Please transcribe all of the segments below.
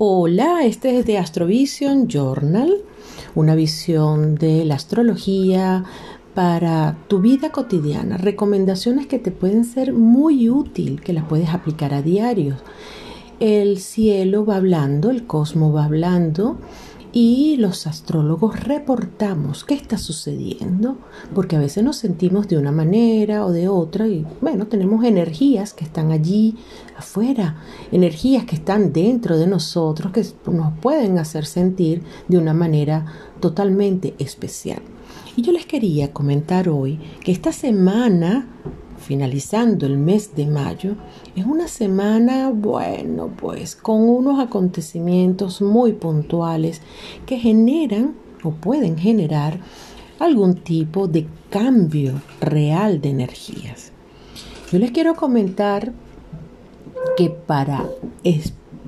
Hola, este es de Astrovision Journal, una visión de la astrología para tu vida cotidiana, recomendaciones que te pueden ser muy útil, que las puedes aplicar a diario. El cielo va hablando, el cosmos va hablando y los astrólogos reportamos qué está sucediendo, porque a veces nos sentimos de una manera o de otra y bueno, tenemos energías que están allí afuera, energías que están dentro de nosotros que nos pueden hacer sentir de una manera totalmente especial. Y yo les quería comentar hoy que esta semana finalizando el mes de mayo, es una semana, bueno, pues con unos acontecimientos muy puntuales que generan o pueden generar algún tipo de cambio real de energías. Yo les quiero comentar que para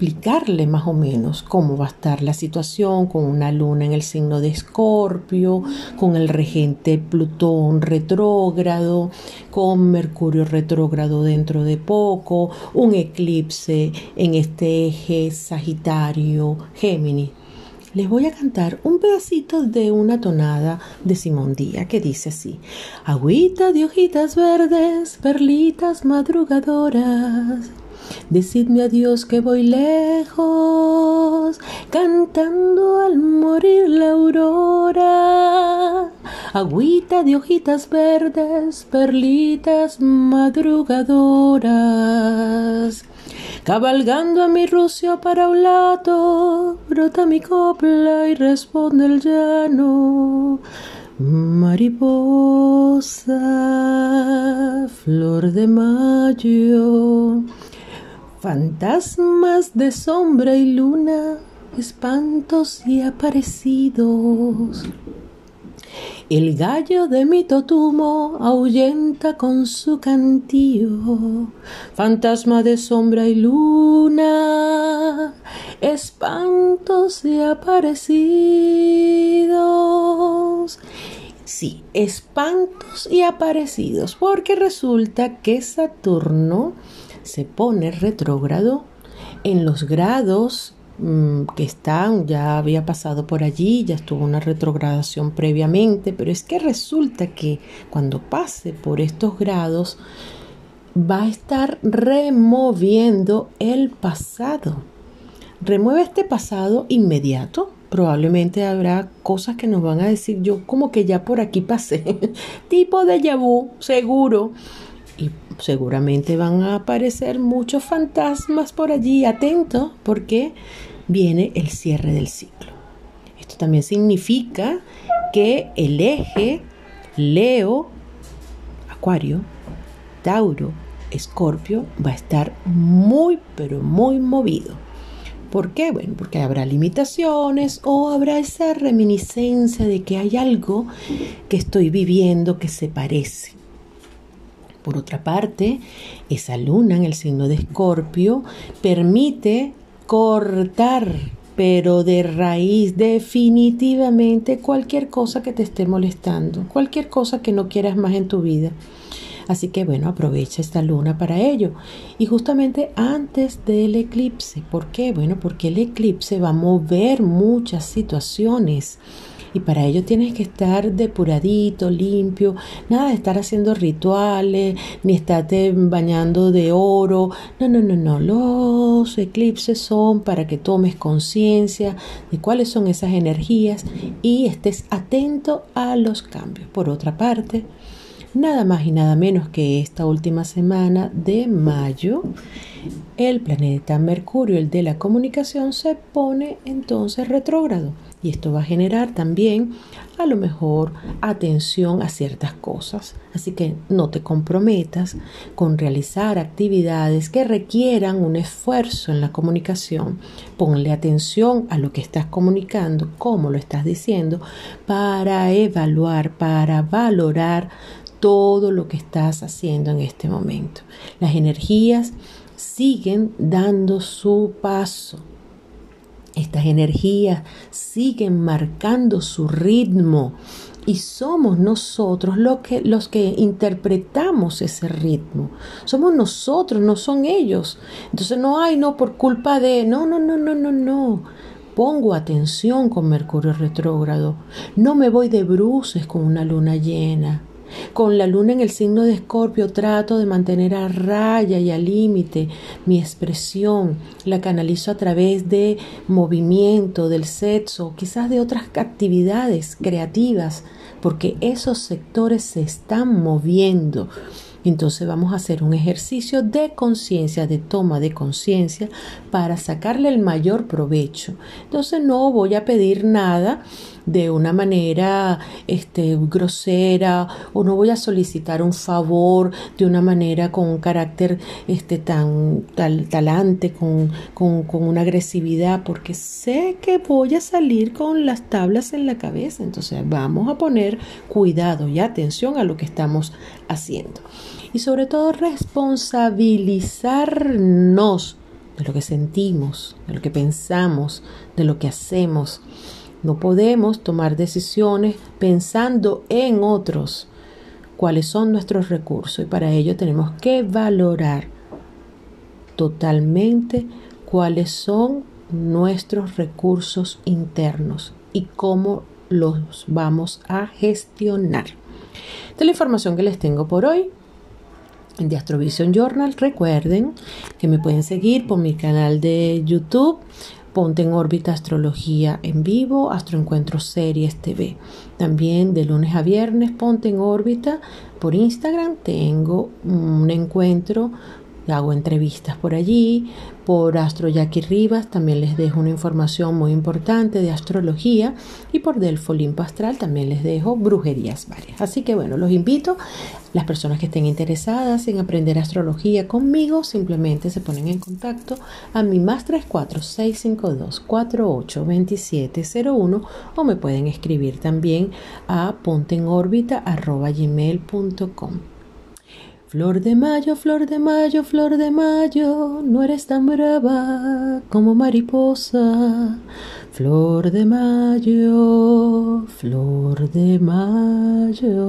explicarle más o menos cómo va a estar la situación con una luna en el signo de Escorpio, con el regente Plutón retrógrado, con Mercurio retrógrado dentro de poco, un eclipse en este eje Sagitario Géminis. Les voy a cantar un pedacito de una tonada de Simón Díaz que dice así: Agüita de hojitas verdes, perlitas madrugadoras Decidme adiós que voy lejos, cantando al morir la aurora. Agüita de hojitas verdes, perlitas madrugadoras. Cabalgando a mi rucio para un lato, brota mi copla y responde el llano. Mariposa, flor de mayo, Fantasmas de sombra y luna, espantos y aparecidos. El gallo de mi totumo ahuyenta con su cantío. Fantasma de sombra y luna, espantos y aparecidos. Sí, espantos y aparecidos, porque resulta que Saturno se pone retrógrado en los grados mm, que están, ya había pasado por allí, ya estuvo una retrogradación previamente, pero es que resulta que cuando pase por estos grados va a estar removiendo el pasado. Remueve este pasado inmediato. Probablemente habrá cosas que nos van a decir yo como que ya por aquí pasé. tipo de vu, seguro seguramente van a aparecer muchos fantasmas por allí. Atento porque viene el cierre del ciclo. Esto también significa que el eje Leo, Acuario, Tauro, Escorpio va a estar muy, pero muy movido. ¿Por qué? Bueno, porque habrá limitaciones o habrá esa reminiscencia de que hay algo que estoy viviendo que se parece. Por otra parte, esa luna en el signo de Escorpio permite cortar, pero de raíz definitivamente cualquier cosa que te esté molestando, cualquier cosa que no quieras más en tu vida. Así que bueno, aprovecha esta luna para ello. Y justamente antes del eclipse, ¿por qué? Bueno, porque el eclipse va a mover muchas situaciones y para ello tienes que estar depuradito, limpio, nada de estar haciendo rituales, ni estarte bañando de oro. No, no, no, no. Los eclipses son para que tomes conciencia de cuáles son esas energías y estés atento a los cambios. Por otra parte, nada más y nada menos que esta última semana de mayo, el planeta Mercurio, el de la comunicación, se pone entonces retrógrado. Y esto va a generar también a lo mejor atención a ciertas cosas. Así que no te comprometas con realizar actividades que requieran un esfuerzo en la comunicación. Ponle atención a lo que estás comunicando, cómo lo estás diciendo, para evaluar, para valorar todo lo que estás haciendo en este momento. Las energías siguen dando su paso estas energías siguen marcando su ritmo y somos nosotros que, los que interpretamos ese ritmo. Somos nosotros, no son ellos. Entonces no hay, no por culpa de, no, no, no, no, no, no. Pongo atención con Mercurio retrógrado. No me voy de bruces con una luna llena. Con la luna en el signo de Escorpio trato de mantener a raya y al límite mi expresión. La canalizo a través de movimiento, del sexo, quizás de otras actividades creativas, porque esos sectores se están moviendo. Entonces vamos a hacer un ejercicio de conciencia, de toma de conciencia para sacarle el mayor provecho. Entonces no voy a pedir nada de una manera este, grosera o no voy a solicitar un favor de una manera con un carácter este, tan tal, talante, con, con, con una agresividad, porque sé que voy a salir con las tablas en la cabeza. Entonces vamos a poner cuidado y atención a lo que estamos haciendo. Y sobre todo responsabilizarnos de lo que sentimos, de lo que pensamos, de lo que hacemos. No podemos tomar decisiones pensando en otros, cuáles son nuestros recursos y para ello tenemos que valorar totalmente cuáles son nuestros recursos internos y cómo los vamos a gestionar. Esta es la información que les tengo por hoy de Astrovision Journal. Recuerden que me pueden seguir por mi canal de YouTube Ponte en órbita Astrología en vivo, Astroencuentros Series TV. También de lunes a viernes, Ponte en órbita por Instagram. Tengo un encuentro hago entrevistas por allí, por Astro Jackie Rivas también les dejo una información muy importante de astrología. Y por Delfo Limpo Astral también les dejo brujerías varias. Así que bueno, los invito, las personas que estén interesadas en aprender astrología conmigo, simplemente se ponen en contacto a mi más 34 652 48 2701 o me pueden escribir también a gmail.com Flor de mayo, flor de mayo, flor de mayo, no eres tan brava como mariposa. Flor de mayo, flor de mayo.